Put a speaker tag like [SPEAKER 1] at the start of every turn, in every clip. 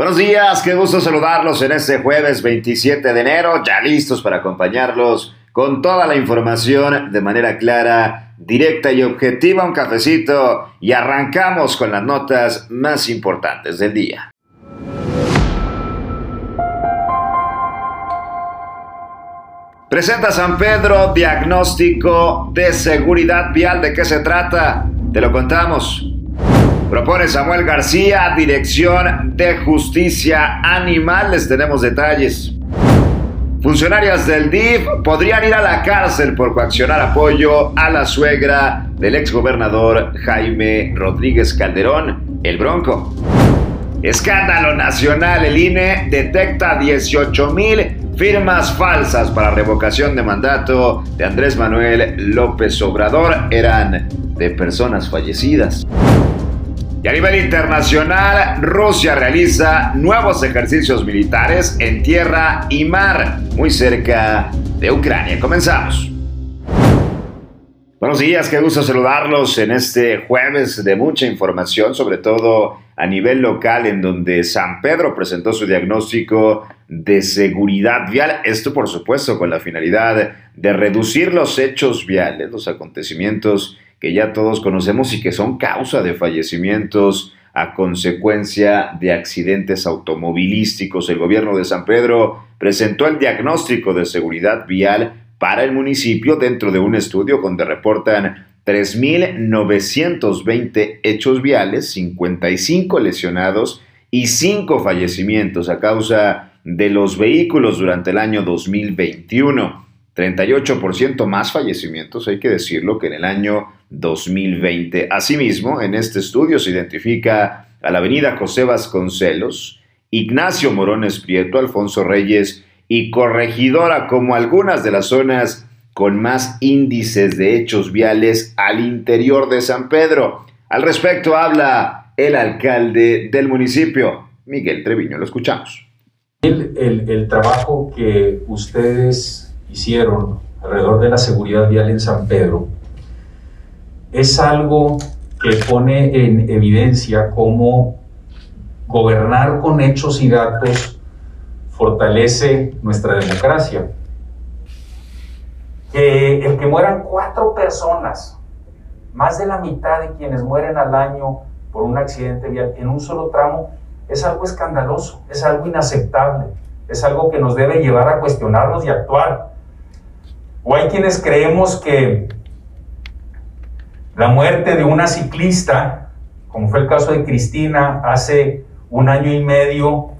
[SPEAKER 1] Buenos días, qué gusto saludarlos en este jueves 27 de enero, ya listos para acompañarlos con toda la información de manera clara, directa y objetiva, un cafecito y arrancamos con las notas más importantes del día. Presenta San Pedro diagnóstico de seguridad vial. ¿De qué se trata? Te lo contamos. Propone Samuel García, Dirección de Justicia Animal. Les tenemos detalles. Funcionarias del DIF podrían ir a la cárcel por coaccionar apoyo a la suegra del exgobernador Jaime Rodríguez Calderón, el Bronco. Escándalo nacional, el INE detecta 18 mil firmas falsas para revocación de mandato de Andrés Manuel López Obrador. Eran de personas fallecidas. Y a nivel internacional, Rusia realiza nuevos ejercicios militares en tierra y mar, muy cerca de Ucrania. Comenzamos. Buenos días, qué gusto saludarlos en este jueves de mucha información, sobre todo a nivel local, en donde San Pedro presentó su diagnóstico de seguridad vial. Esto, por supuesto, con la finalidad de reducir los hechos viales, los acontecimientos que ya todos conocemos y que son causa de fallecimientos a consecuencia de accidentes automovilísticos. El gobierno de San Pedro presentó el diagnóstico de seguridad vial para el municipio dentro de un estudio donde reportan 3.920 hechos viales, 55 lesionados y 5 fallecimientos a causa de los vehículos durante el año 2021. 38% más fallecimientos, hay que decirlo, que en el año 2020. Asimismo, en este estudio se identifica a la avenida José Vasconcelos, Ignacio Morones Prieto, Alfonso Reyes y Corregidora como algunas de las zonas con más índices de hechos viales al interior de San Pedro. Al respecto habla el alcalde del municipio, Miguel Treviño. Lo escuchamos.
[SPEAKER 2] El, el trabajo que ustedes hicieron alrededor de la seguridad vial en San Pedro es algo que pone en evidencia cómo gobernar con hechos y datos fortalece nuestra democracia. Que el que mueran cuatro personas, más de la mitad de quienes mueren al año por un accidente vial en un solo tramo, es algo escandaloso, es algo inaceptable, es algo que nos debe llevar a cuestionarnos y actuar. O hay quienes creemos que la muerte de una ciclista, como fue el caso de Cristina hace un año y medio,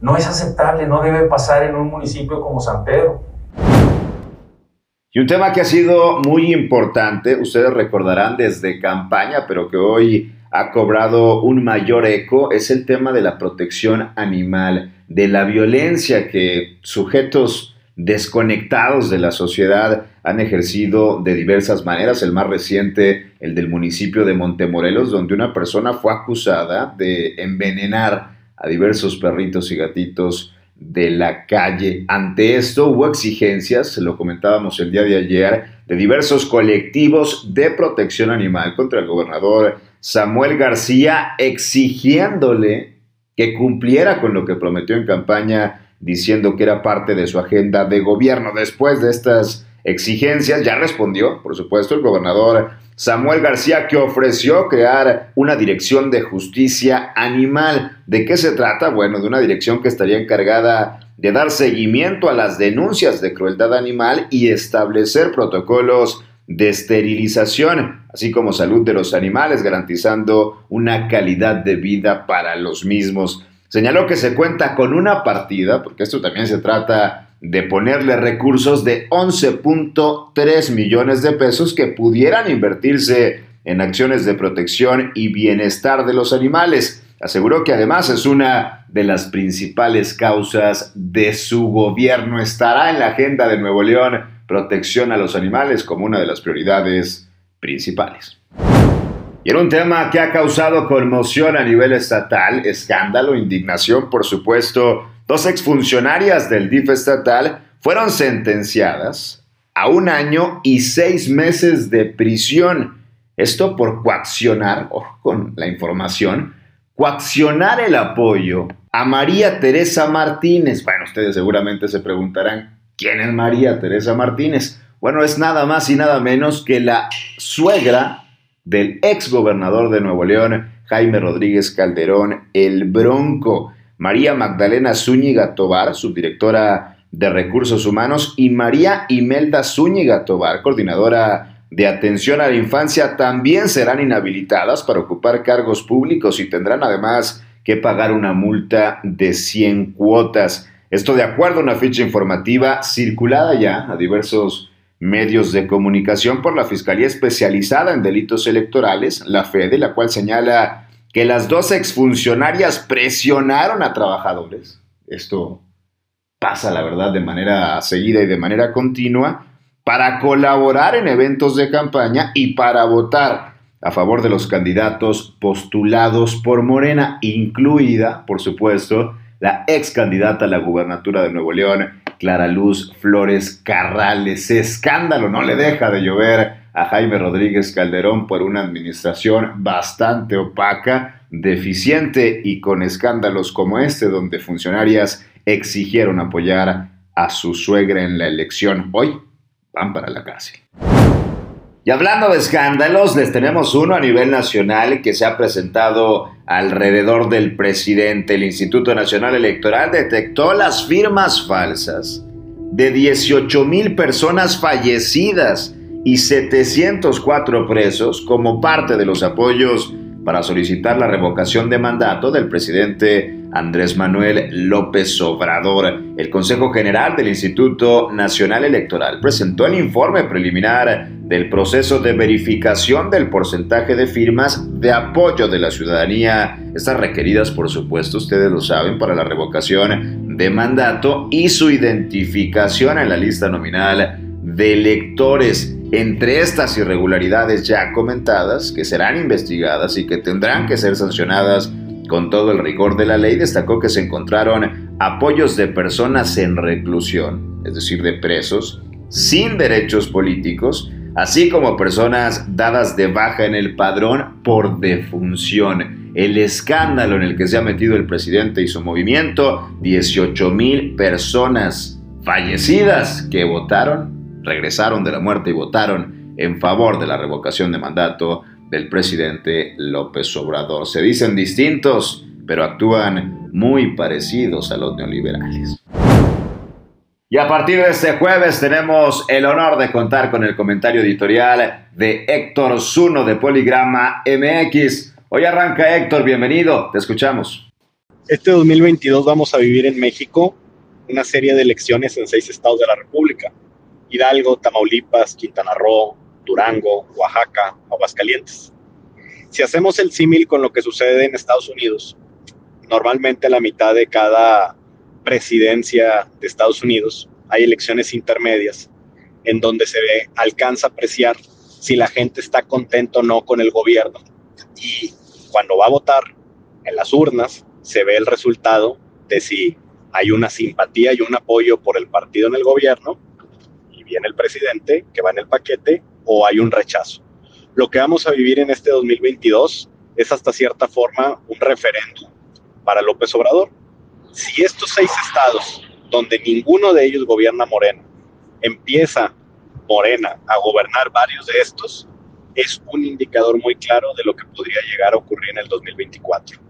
[SPEAKER 2] no es aceptable, no debe pasar en un municipio como San Pedro.
[SPEAKER 1] Y un tema que ha sido muy importante, ustedes recordarán desde campaña, pero que hoy ha cobrado un mayor eco, es el tema de la protección animal, de la violencia que sujetos desconectados de la sociedad han ejercido de diversas maneras. El más reciente, el del municipio de Montemorelos, donde una persona fue acusada de envenenar a diversos perritos y gatitos de la calle. Ante esto hubo exigencias, lo comentábamos el día de ayer, de diversos colectivos de protección animal contra el gobernador Samuel García, exigiéndole que cumpliera con lo que prometió en campaña diciendo que era parte de su agenda de gobierno. Después de estas exigencias, ya respondió, por supuesto, el gobernador Samuel García, que ofreció crear una dirección de justicia animal. ¿De qué se trata? Bueno, de una dirección que estaría encargada de dar seguimiento a las denuncias de crueldad animal y establecer protocolos de esterilización, así como salud de los animales, garantizando una calidad de vida para los mismos. Señaló que se cuenta con una partida, porque esto también se trata de ponerle recursos de 11.3 millones de pesos que pudieran invertirse en acciones de protección y bienestar de los animales. Aseguró que además es una de las principales causas de su gobierno. Estará en la agenda de Nuevo León protección a los animales como una de las prioridades principales. Y en un tema que ha causado conmoción a nivel estatal, escándalo, indignación, por supuesto, dos exfuncionarias del DIF estatal fueron sentenciadas a un año y seis meses de prisión. Esto por coaccionar, con la información, coaccionar el apoyo a María Teresa Martínez. Bueno, ustedes seguramente se preguntarán, ¿quién es María Teresa Martínez? Bueno, es nada más y nada menos que la suegra del ex gobernador de Nuevo León, Jaime Rodríguez Calderón, el Bronco. María Magdalena Zúñiga Tobar, subdirectora de Recursos Humanos, y María Imelda Zúñiga Tobar, coordinadora de atención a la infancia, también serán inhabilitadas para ocupar cargos públicos y tendrán además que pagar una multa de 100 cuotas. Esto de acuerdo a una ficha informativa circulada ya a diversos medios de comunicación por la Fiscalía Especializada en Delitos Electorales, la FEDE, la cual señala que las dos exfuncionarias presionaron a trabajadores. Esto pasa, la verdad, de manera seguida y de manera continua para colaborar en eventos de campaña y para votar a favor de los candidatos postulados por Morena, incluida, por supuesto, la ex candidata a la gubernatura de Nuevo León, Clara Luz Flores Carrales. Escándalo, no le deja de llover a Jaime Rodríguez Calderón por una administración bastante opaca, deficiente y con escándalos como este, donde funcionarias exigieron apoyar a su suegra en la elección. Hoy van para la cárcel. Y hablando de escándalos, les tenemos uno a nivel nacional que se ha presentado alrededor del presidente. El Instituto Nacional Electoral detectó las firmas falsas de 18 mil personas fallecidas y 704 presos como parte de los apoyos para solicitar la revocación de mandato del presidente Andrés Manuel López Obrador. El Consejo General del Instituto Nacional Electoral presentó el informe preliminar del proceso de verificación del porcentaje de firmas de apoyo de la ciudadanía, estas requeridas por supuesto, ustedes lo saben, para la revocación de mandato y su identificación en la lista nominal de electores. Entre estas irregularidades ya comentadas, que serán investigadas y que tendrán que ser sancionadas con todo el rigor de la ley, destacó que se encontraron apoyos de personas en reclusión, es decir, de presos, sin derechos políticos, así como personas dadas de baja en el padrón por defunción. El escándalo en el que se ha metido el presidente y su movimiento, 18 mil personas fallecidas que votaron, regresaron de la muerte y votaron en favor de la revocación de mandato del presidente López Obrador. Se dicen distintos, pero actúan muy parecidos a los neoliberales. Y a partir de este jueves tenemos el honor de contar con el comentario editorial de Héctor Zuno de Poligrama MX. Hoy arranca Héctor, bienvenido, te escuchamos.
[SPEAKER 3] Este 2022 vamos a vivir en México una serie de elecciones en seis estados de la República. Hidalgo, Tamaulipas, Quintana Roo, Durango, Oaxaca, Aguascalientes. Si hacemos el símil con lo que sucede en Estados Unidos, normalmente la mitad de cada presidencia de Estados Unidos hay elecciones intermedias en donde se ve, alcanza a apreciar si la gente está contento o no con el gobierno. Y cuando va a votar en las urnas, se ve el resultado de si hay una simpatía y un apoyo por el partido en el gobierno y viene el presidente que va en el paquete o hay un rechazo. Lo que vamos a vivir en este 2022 es hasta cierta forma un referéndum para López Obrador. Si estos seis estados, donde ninguno de ellos gobierna Morena, empieza Morena a gobernar varios de estos, es un indicador muy claro de lo que podría llegar a ocurrir en el 2024.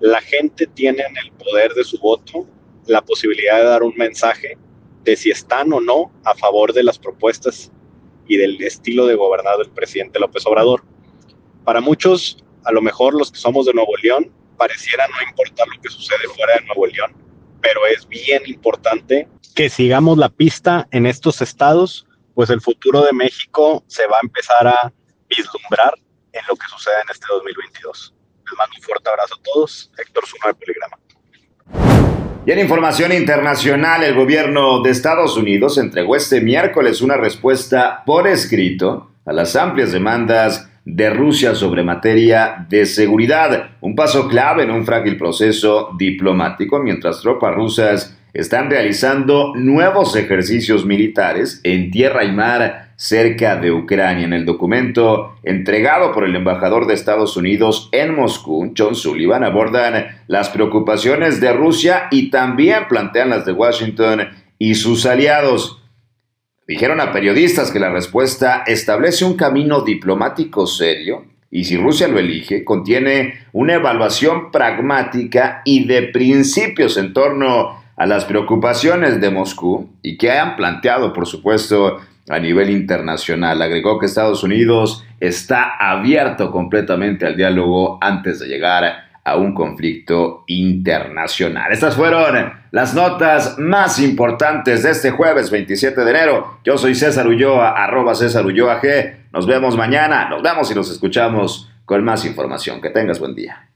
[SPEAKER 3] La gente tiene en el poder de su voto la posibilidad de dar un mensaje de si están o no a favor de las propuestas y del estilo de gobernar del presidente López Obrador. Para muchos, a lo mejor los que somos de Nuevo León, pareciera no importar lo que sucede fuera de Nuevo León, pero es bien importante que sigamos la pista en estos estados, pues el futuro de México se va a empezar a vislumbrar en lo que sucede en este 2022. Les mando un fuerte abrazo a todos. Héctor Zuno de Peligrama.
[SPEAKER 1] Y en información internacional, el gobierno de Estados Unidos entregó este miércoles una respuesta por escrito a las amplias demandas de Rusia sobre materia de seguridad, un paso clave en un frágil proceso diplomático mientras tropas rusas están realizando nuevos ejercicios militares en tierra y mar cerca de Ucrania. En el documento entregado por el embajador de Estados Unidos en Moscú, John Sullivan, abordan las preocupaciones de Rusia y también plantean las de Washington y sus aliados. Dijeron a periodistas que la respuesta establece un camino diplomático serio y si Rusia lo elige, contiene una evaluación pragmática y de principios en torno a las preocupaciones de Moscú y que hayan planteado, por supuesto, a nivel internacional. Agregó que Estados Unidos está abierto completamente al diálogo antes de llegar a un conflicto internacional. Estas fueron las notas más importantes de este jueves 27 de enero. Yo soy César Ulloa, arroba César Ulloa G. Nos vemos mañana, nos vemos y nos escuchamos con más información. Que tengas buen día.